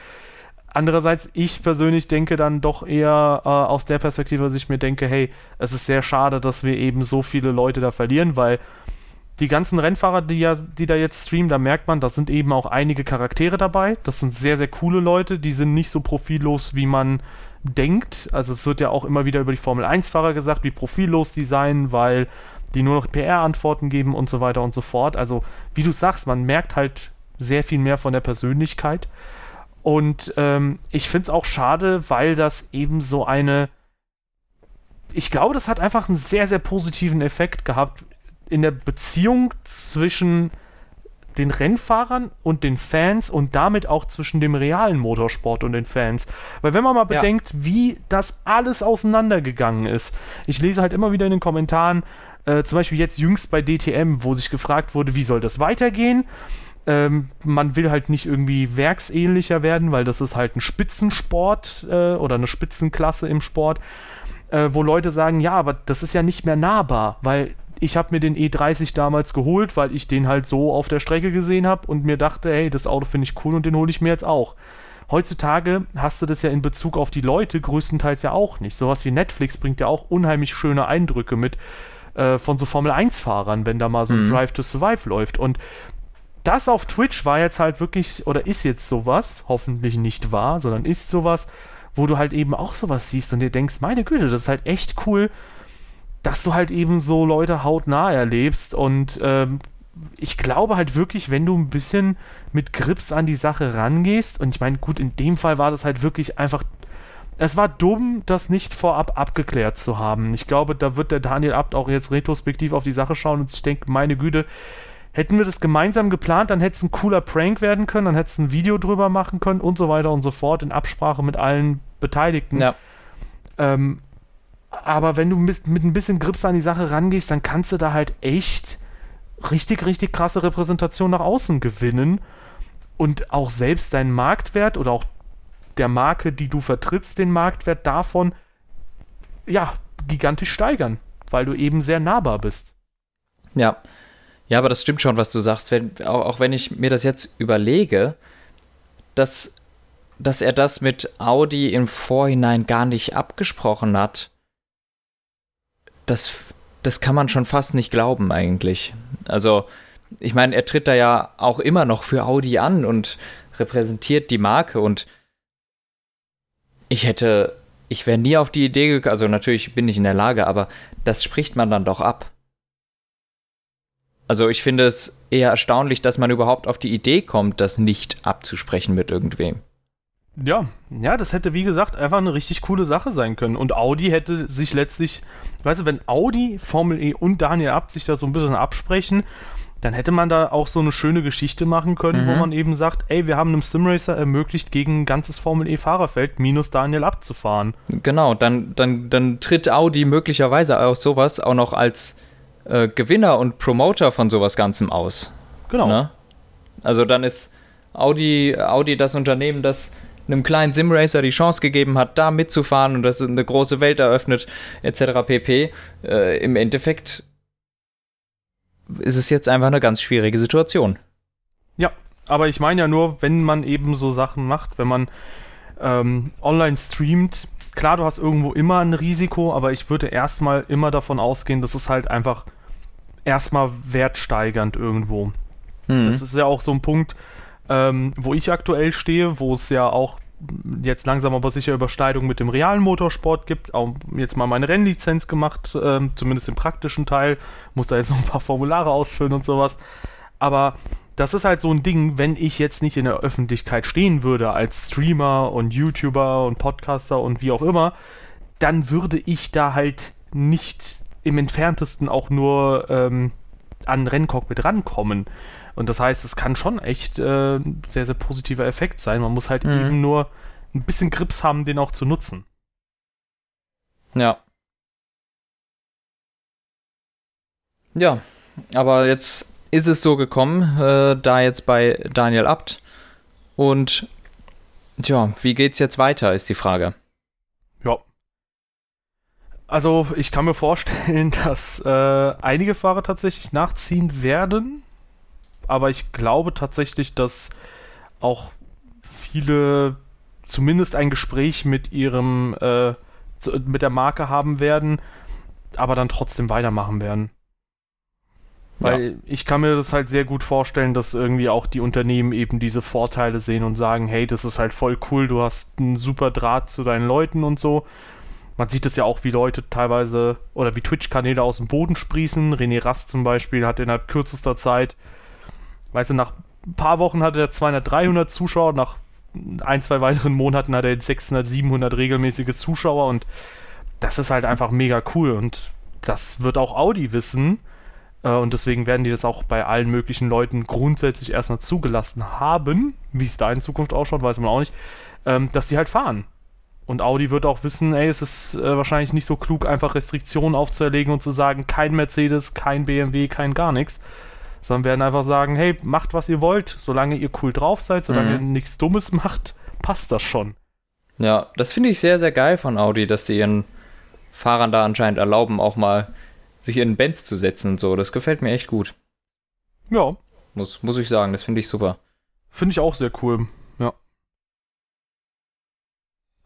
Andererseits, ich persönlich denke dann doch eher äh, aus der Perspektive, dass ich mir denke, hey, es ist sehr schade, dass wir eben so viele Leute da verlieren, weil die ganzen Rennfahrer, die, ja, die da jetzt streamen, da merkt man, da sind eben auch einige Charaktere dabei. Das sind sehr, sehr coole Leute, die sind nicht so profillos, wie man denkt. Also es wird ja auch immer wieder über die Formel 1-Fahrer gesagt, wie profillos die seien, weil die nur noch PR-Antworten geben und so weiter und so fort. Also, wie du sagst, man merkt halt sehr viel mehr von der Persönlichkeit. Und ähm, ich finde es auch schade, weil das eben so eine. Ich glaube, das hat einfach einen sehr, sehr positiven Effekt gehabt in der Beziehung zwischen den Rennfahrern und den Fans und damit auch zwischen dem realen Motorsport und den Fans. Weil wenn man mal bedenkt, ja. wie das alles auseinandergegangen ist. Ich lese halt immer wieder in den Kommentaren, äh, zum Beispiel jetzt jüngst bei DTM, wo sich gefragt wurde, wie soll das weitergehen? Ähm, man will halt nicht irgendwie werksähnlicher werden, weil das ist halt ein Spitzensport äh, oder eine Spitzenklasse im Sport, äh, wo Leute sagen, ja, aber das ist ja nicht mehr nahbar, weil ich habe mir den E30 damals geholt, weil ich den halt so auf der Strecke gesehen habe und mir dachte, hey, das Auto finde ich cool und den hole ich mir jetzt auch. Heutzutage hast du das ja in Bezug auf die Leute größtenteils ja auch nicht. Sowas wie Netflix bringt ja auch unheimlich schöne Eindrücke mit äh, von so Formel 1-Fahrern, wenn da mal so ein mhm. Drive to Survive läuft. Und das auf Twitch war jetzt halt wirklich, oder ist jetzt sowas, hoffentlich nicht wahr, sondern ist sowas, wo du halt eben auch sowas siehst und dir denkst, meine Güte, das ist halt echt cool, dass du halt eben so Leute hautnah erlebst und ähm, ich glaube halt wirklich, wenn du ein bisschen mit Grips an die Sache rangehst, und ich meine, gut, in dem Fall war das halt wirklich einfach. Es war dumm, das nicht vorab abgeklärt zu haben. Ich glaube, da wird der Daniel Abt auch jetzt retrospektiv auf die Sache schauen und sich denken, meine Güte, Hätten wir das gemeinsam geplant, dann hätte es ein cooler Prank werden können, dann hätte es ein Video drüber machen können und so weiter und so fort, in Absprache mit allen Beteiligten. Ja. Ähm, aber wenn du mit, mit ein bisschen Grips an die Sache rangehst, dann kannst du da halt echt richtig, richtig krasse Repräsentation nach außen gewinnen und auch selbst deinen Marktwert oder auch der Marke, die du vertrittst, den Marktwert davon, ja, gigantisch steigern, weil du eben sehr nahbar bist. Ja, ja, aber das stimmt schon, was du sagst. Wenn, auch, auch, wenn ich mir das jetzt überlege, dass, dass er das mit Audi im Vorhinein gar nicht abgesprochen hat, das, das kann man schon fast nicht glauben eigentlich. Also, ich meine, er tritt da ja auch immer noch für Audi an und repräsentiert die Marke und ich hätte, ich wäre nie auf die Idee gekommen, also natürlich bin ich in der Lage, aber das spricht man dann doch ab. Also ich finde es eher erstaunlich, dass man überhaupt auf die Idee kommt, das nicht abzusprechen mit irgendwem. Ja, ja, das hätte wie gesagt einfach eine richtig coole Sache sein können. Und Audi hätte sich letztlich, weißt du, wenn Audi, Formel E und Daniel Abt sich da so ein bisschen absprechen, dann hätte man da auch so eine schöne Geschichte machen können, mhm. wo man eben sagt, ey, wir haben einem Simracer ermöglicht, gegen ein ganzes Formel E-Fahrerfeld minus Daniel abzufahren. Genau, dann, dann, dann tritt Audi möglicherweise aus sowas auch noch als äh, Gewinner und Promoter von sowas Ganzem aus. Genau. Ne? Also dann ist Audi, Audi das Unternehmen, das einem kleinen Simracer die Chance gegeben hat, da mitzufahren und das eine große Welt eröffnet, etc. pp. Äh, Im Endeffekt ist es jetzt einfach eine ganz schwierige Situation. Ja, aber ich meine ja nur, wenn man eben so Sachen macht, wenn man ähm, online streamt, klar, du hast irgendwo immer ein Risiko, aber ich würde erstmal immer davon ausgehen, dass es halt einfach erstmal wertsteigernd irgendwo. Mhm. Das ist ja auch so ein Punkt, ähm, wo ich aktuell stehe, wo es ja auch jetzt langsam aber sicher Überschneidung mit dem realen Motorsport gibt. Auch jetzt mal meine Rennlizenz gemacht, ähm, zumindest im praktischen Teil. Muss da jetzt noch ein paar Formulare ausfüllen und sowas. Aber das ist halt so ein Ding, wenn ich jetzt nicht in der Öffentlichkeit stehen würde als Streamer und YouTuber und Podcaster und wie auch immer, dann würde ich da halt nicht im entferntesten auch nur ähm, an Renncockpit rankommen. Und das heißt, es kann schon echt äh, ein sehr, sehr positiver Effekt sein. Man muss halt mhm. eben nur ein bisschen Grips haben, den auch zu nutzen. Ja. Ja, aber jetzt ist es so gekommen, äh, da jetzt bei Daniel Abt. Und tja, wie geht's jetzt weiter, ist die Frage. Ja, also ich kann mir vorstellen, dass äh, einige Fahrer tatsächlich nachziehen werden, aber ich glaube tatsächlich, dass auch viele zumindest ein Gespräch mit ihrem äh, mit der Marke haben werden, aber dann trotzdem weitermachen werden. Weil ja. ich kann mir das halt sehr gut vorstellen, dass irgendwie auch die Unternehmen eben diese Vorteile sehen und sagen, hey, das ist halt voll cool, du hast einen super Draht zu deinen Leuten und so man sieht es ja auch, wie Leute teilweise oder wie Twitch-Kanäle aus dem Boden sprießen. René Rast zum Beispiel hat innerhalb kürzester Zeit, weißt du, nach ein paar Wochen hatte er 200, 300 Zuschauer, nach ein, zwei weiteren Monaten hat er jetzt 600, 700 regelmäßige Zuschauer und das ist halt einfach mega cool und das wird auch Audi wissen äh, und deswegen werden die das auch bei allen möglichen Leuten grundsätzlich erstmal zugelassen haben, wie es da in Zukunft ausschaut, weiß man auch nicht, ähm, dass die halt fahren. Und Audi wird auch wissen, ey, es ist äh, wahrscheinlich nicht so klug, einfach Restriktionen aufzuerlegen und zu sagen, kein Mercedes, kein BMW, kein gar nichts. Sondern werden einfach sagen, hey, macht was ihr wollt, solange ihr cool drauf seid, solange mhm. ihr nichts Dummes macht, passt das schon. Ja, das finde ich sehr, sehr geil von Audi, dass sie ihren Fahrern da anscheinend erlauben, auch mal sich in Benz zu setzen und so. Das gefällt mir echt gut. Ja. Muss, muss ich sagen, das finde ich super. Finde ich auch sehr cool.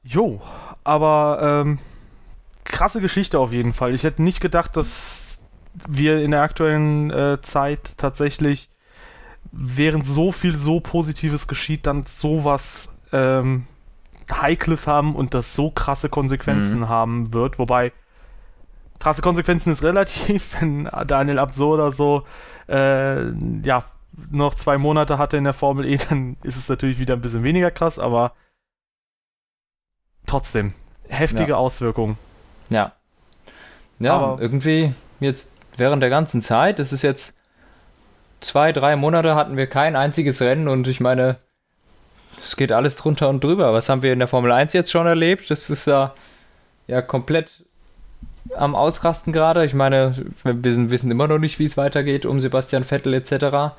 Jo, aber ähm, krasse Geschichte auf jeden Fall. Ich hätte nicht gedacht, dass wir in der aktuellen äh, Zeit tatsächlich, während so viel so Positives geschieht, dann sowas ähm, Heikles haben und das so krasse Konsequenzen mhm. haben wird. Wobei, krasse Konsequenzen ist relativ, wenn Daniel Abso oder so, äh, ja, noch zwei Monate hatte in der Formel E, dann ist es natürlich wieder ein bisschen weniger krass, aber trotzdem, heftige ja. Auswirkungen. Ja. Ja, Aber irgendwie jetzt während der ganzen Zeit, das ist jetzt zwei, drei Monate hatten wir kein einziges Rennen und ich meine, es geht alles drunter und drüber. Was haben wir in der Formel 1 jetzt schon erlebt? Das ist ja, ja komplett am Ausrasten gerade. Ich meine, wir wissen, wissen immer noch nicht, wie es weitergeht um Sebastian Vettel etc.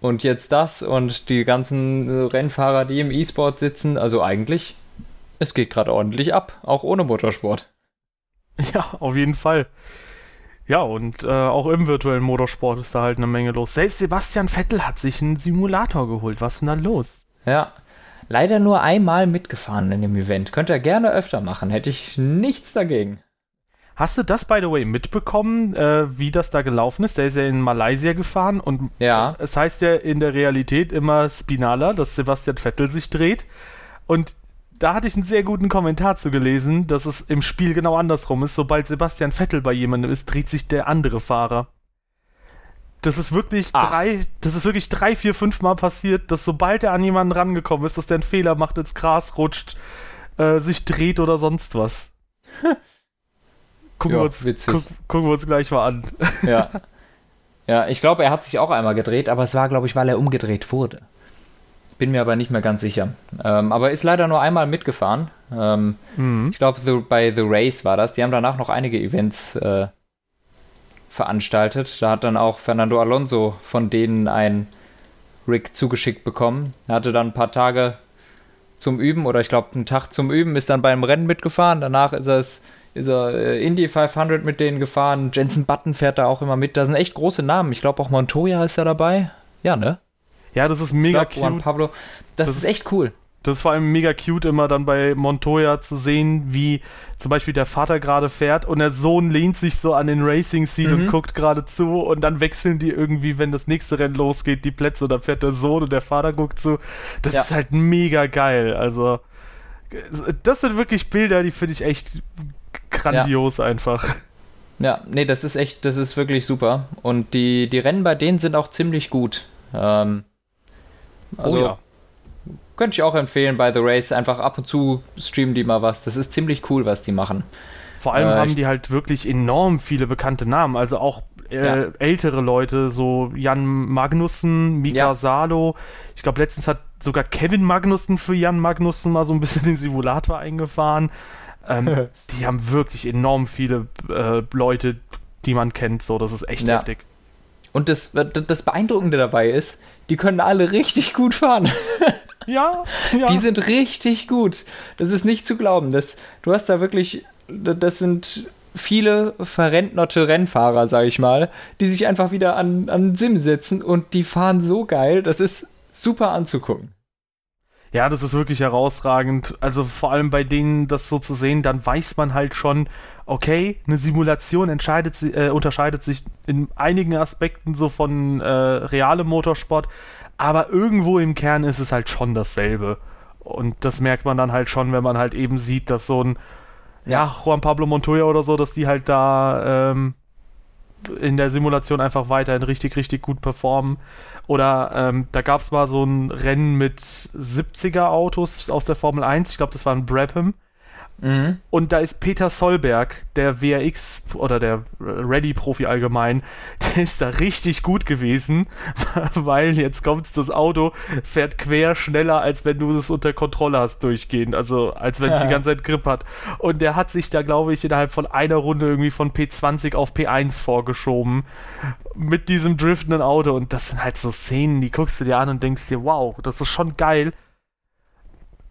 Und jetzt das und die ganzen Rennfahrer, die im E-Sport sitzen. Also eigentlich es geht gerade ordentlich ab, auch ohne Motorsport. Ja, auf jeden Fall. Ja, und äh, auch im virtuellen Motorsport ist da halt eine Menge los. Selbst Sebastian Vettel hat sich einen Simulator geholt. Was ist denn da los? Ja, leider nur einmal mitgefahren in dem Event. Könnte er gerne öfter machen, hätte ich nichts dagegen. Hast du das, by the way, mitbekommen, äh, wie das da gelaufen ist? Der ist ja in Malaysia gefahren und Ja. es heißt ja in der Realität immer Spinala, dass Sebastian Vettel sich dreht. Und da hatte ich einen sehr guten Kommentar zu gelesen, dass es im Spiel genau andersrum ist. Sobald Sebastian Vettel bei jemandem ist, dreht sich der andere Fahrer. Das ist wirklich Ach. drei, das ist wirklich drei, vier, fünf Mal passiert, dass sobald er an jemanden rangekommen ist, dass der einen Fehler macht, ins Gras rutscht, äh, sich dreht oder sonst was. Gucken, Ja, wir uns, guck, gucken wir uns gleich mal an. Ja. Ja, ich glaube, er hat sich auch einmal gedreht, aber es war, glaube ich, weil er umgedreht wurde. Bin mir aber nicht mehr ganz sicher. Ähm, aber ist leider nur einmal mitgefahren. Ähm, Mhm. ich glaube, bei The Race war das. Die haben danach noch einige Events äh, veranstaltet. Da hat dann auch Fernando Alonso von denen ein Rig zugeschickt bekommen. Er hatte dann ein paar Tage zum Üben oder ich glaube einen Tag zum Üben, ist dann beim Rennen mitgefahren. Danach ist er es ist er äh, Indy 500 mit denen gefahren. Jensen Button fährt da auch immer mit. Da sind echt große Namen. Ich glaube auch Montoya ist da dabei. Ja, ne? Ja, das ist mega Ich glaub, Juan cute. Pablo. Das, Das ist echt cool. Das ist vor allem mega cute, immer dann bei Montoya zu sehen, wie zum Beispiel der Vater gerade fährt und der Sohn lehnt sich so an den Racing Seat Mhm. und guckt gerade zu und dann wechseln die irgendwie, wenn das nächste Rennen losgeht, die Plätze und dann fährt der Sohn und der Vater guckt zu. Das Ja. ist halt mega geil. Also, das sind wirklich Bilder, die finde ich echt grandios einfach. Ja, nee, das ist echt, das ist wirklich super. Und die, die Rennen bei denen sind auch ziemlich gut. Ähm, also oh ja. könnte ich auch empfehlen bei The Race. Einfach ab und zu streamen die mal was. Das ist ziemlich cool, was die machen. Vor allem Äh, haben die halt wirklich enorm viele bekannte Namen. Also auch äh, Ja. ältere Leute, so Jan Magnussen, Mika Ja. Salo. Ich glaube, letztens hat sogar Kevin Magnussen für Jan Magnussen mal so ein bisschen den Simulator eingefahren. Ähm, die haben wirklich enorm viele äh, Leute, die man kennt. So, das ist echt Ja. heftig. Und das, das Beeindruckende dabei ist, die können alle richtig gut fahren. Ja, ja. Die sind richtig gut. Das ist nicht zu glauben. Das, du hast da wirklich, das sind viele verrentnerte Rennfahrer, sag ich mal, die sich einfach wieder an, an Sim setzen und die fahren so geil. Das ist super anzugucken. Ja, das ist wirklich herausragend. Also vor allem bei denen das so zu sehen, dann weiß man halt schon, okay, eine Simulation äh, unterscheidet sich in einigen Aspekten so von äh, realem Motorsport, aber irgendwo im Kern ist es halt schon dasselbe. Und das merkt man dann halt schon, wenn man halt eben sieht, dass so ein, ja, Juan Pablo Montoya oder so, dass die halt da ähm, in der Simulation einfach weiterhin richtig, richtig gut performen. Oder ähm, da gab es mal so ein Rennen mit 70er Autos aus der Formel 1. Ich glaube, das war ein Brabham. Mhm. Und da ist Peter Solberg, der WRX oder der Ready-Profi allgemein, der ist da richtig gut gewesen, weil jetzt kommt's, das Auto fährt quer schneller, als wenn du es unter Kontrolle hast durchgehend, also als wenn es die ganze Zeit Grip hat. Und der hat sich da, glaube ich, innerhalb von einer Runde irgendwie von P20 auf P1 vorgeschoben mit diesem driftenden Auto. Und das sind halt so Szenen, die guckst du dir an und denkst dir, wow, das ist schon geil.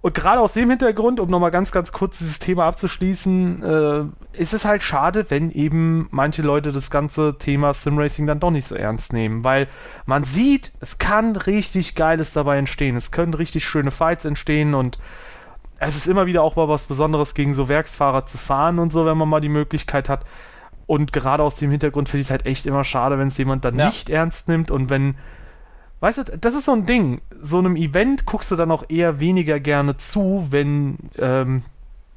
Und gerade aus dem Hintergrund, um nochmal ganz, ganz kurz dieses Thema abzuschließen, äh, ist es halt schade, wenn eben manche Leute das ganze Thema Simracing dann doch nicht so ernst nehmen, weil man sieht, es kann richtig Geiles dabei entstehen. Es können richtig schöne Fights entstehen und es ist immer wieder auch mal was Besonderes, gegen so Werksfahrer zu fahren und so, wenn man mal die Möglichkeit hat. Und gerade aus dem Hintergrund finde ich es halt echt immer schade, wenn es jemand dann Ja. nicht ernst nimmt und wenn Weißt du, das ist so ein Ding. So einem Event guckst du dann auch eher weniger gerne zu, wenn ähm,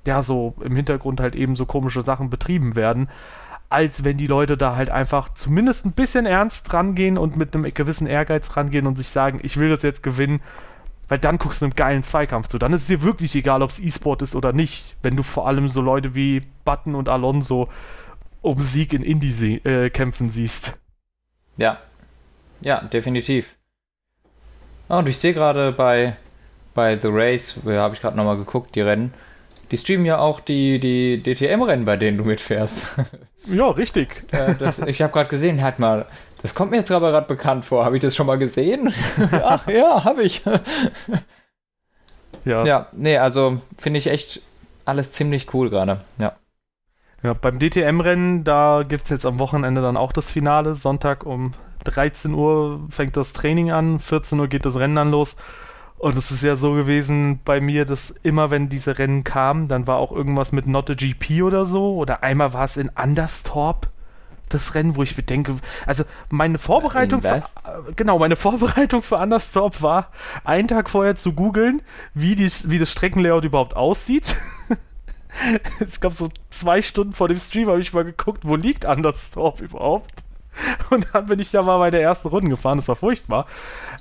ja so im Hintergrund halt eben so komische Sachen betrieben werden, als wenn die Leute da halt einfach zumindest ein bisschen ernst rangehen und mit einem gewissen Ehrgeiz rangehen und sich sagen, ich will das jetzt gewinnen, weil dann guckst du einem geilen Zweikampf zu. Dann ist es dir wirklich egal, ob es E-Sport ist oder nicht, wenn du vor allem so Leute wie Button und Alonso um Sieg in sie äh, kämpfen siehst. Ja. Ja, definitiv. Ah, und ich sehe gerade bei, bei The Race, habe ich gerade nochmal geguckt, die Rennen, die streamen ja auch die, die DTM-Rennen, bei denen du mitfährst. Ja, richtig. Äh, das, ich habe gerade gesehen, halt mal, das kommt mir jetzt aber gerade bekannt vor. Habe ich das schon mal gesehen? Ach ja, habe ich. Ja. ja, nee, also finde ich echt alles ziemlich cool gerade. Ja. Ja, beim DTM-Rennen, da gibt es jetzt am Wochenende dann auch das Finale. Sonntag um 13 Uhr fängt das Training an, 14 Uhr geht das Rennen dann los. Und es ist ja so gewesen bei mir, dass immer, wenn diese Rennen kamen, dann war auch irgendwas mit Not a GP oder so. Oder einmal war es in Anderstorp, das Rennen, wo ich bedenke, also meine Vorbereitung für, äh, genau, meine Vorbereitung für Anderstorp war, einen Tag vorher zu googeln, wie, die, wie das Streckenlayout überhaupt aussieht. ich glaube, so zwei Stunden vor dem Stream habe ich mal geguckt, wo liegt Anderstorp überhaupt. Und dann bin ich da mal bei der ersten Runde gefahren, das war furchtbar.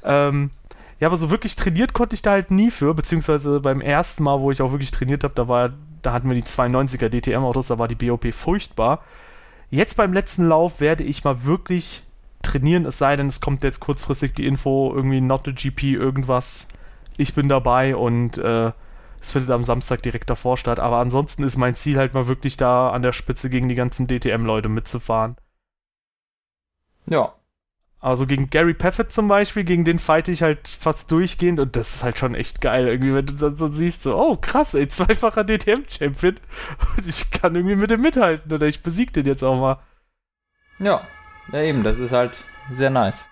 Ähm, ja, aber so wirklich trainiert konnte ich da halt nie für, beziehungsweise beim ersten Mal, wo ich auch wirklich trainiert habe, da war, da hatten wir die 92er DTM-Autos, da war die BOP furchtbar. Jetzt beim letzten Lauf werde ich mal wirklich trainieren, es sei denn, es kommt jetzt kurzfristig die Info, irgendwie not a GP, irgendwas. Ich bin dabei und äh, es findet am Samstag direkt davor statt. Aber ansonsten ist mein Ziel halt mal wirklich da an der Spitze gegen die ganzen DTM-Leute mitzufahren. Ja, also gegen Gary Paffett zum Beispiel, gegen den fight ich halt fast durchgehend und das ist halt schon echt geil, irgendwie, wenn du dann so siehst, so, oh krass, ey, zweifacher DTM-Champion und ich kann irgendwie mit dem mithalten oder ich besieg den jetzt auch mal. Ja, ja eben, das ist halt sehr nice.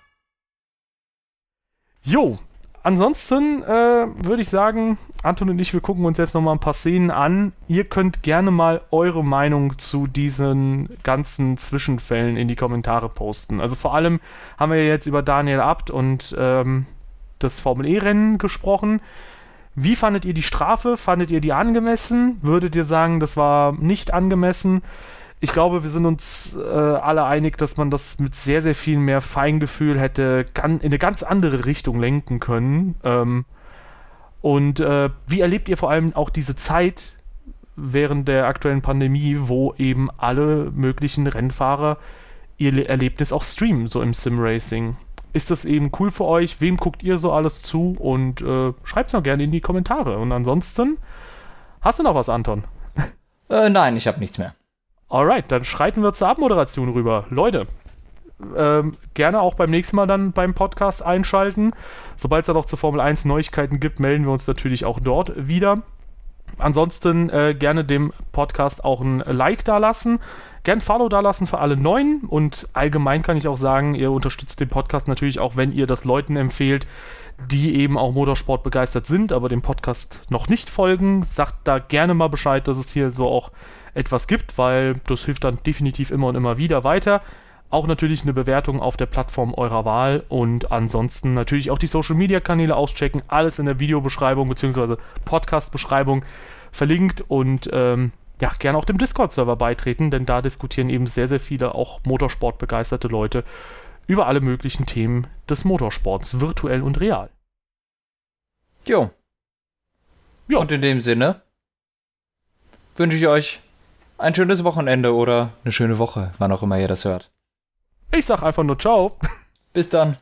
Jo, ansonsten äh, würde ich sagen, Anton und ich, wir gucken uns jetzt nochmal ein paar Szenen an. Ihr könnt gerne mal eure Meinung zu diesen ganzen Zwischenfällen in die Kommentare posten. Also vor allem haben wir jetzt über Daniel Abt und ähm, das Formel E-Rennen gesprochen. Wie fandet ihr die Strafe? Fandet ihr die angemessen? Würdet ihr sagen, das war nicht angemessen? Ich glaube, wir sind uns äh, alle einig, dass man das mit sehr, sehr viel mehr Feingefühl hätte in eine ganz andere Richtung lenken können. Ähm, und äh, wie erlebt ihr vor allem auch diese Zeit während der aktuellen Pandemie, wo eben alle möglichen Rennfahrer ihr Erlebnis auch streamen, so im Sim-Racing? Ist das eben cool für euch? Wem guckt ihr so alles zu? Und äh, schreibt es noch gerne in die Kommentare. Und ansonsten, hast du noch was, Anton? Äh, nein, ich habe nichts mehr. Alright, dann schreiten wir zur Abmoderation rüber. Leute, ähm, gerne auch beim nächsten Mal dann beim Podcast einschalten. Sobald es dann auch zur Formel 1 Neuigkeiten gibt, melden wir uns natürlich auch dort wieder. Ansonsten äh, gerne dem Podcast auch ein Like da lassen. Gern Follow da lassen für alle Neuen. Und allgemein kann ich auch sagen, ihr unterstützt den Podcast natürlich auch, wenn ihr das Leuten empfehlt, die eben auch Motorsport begeistert sind, aber dem Podcast noch nicht folgen. Sagt da gerne mal Bescheid, dass es hier so auch etwas gibt, weil das hilft dann definitiv immer und immer wieder weiter. Auch natürlich eine Bewertung auf der Plattform eurer Wahl und ansonsten natürlich auch die Social Media Kanäle auschecken. Alles in der Videobeschreibung bzw. Podcast-Beschreibung verlinkt und ähm, ja, gerne auch dem Discord-Server beitreten, denn da diskutieren eben sehr, sehr viele auch Motorsport-begeisterte Leute über alle möglichen Themen des Motorsports, virtuell und real. Jo. Ja. Und in dem Sinne wünsche ich euch ein schönes Wochenende oder eine schöne Woche, wann auch immer ihr das hört. Ich sag einfach nur ciao. Bis dann.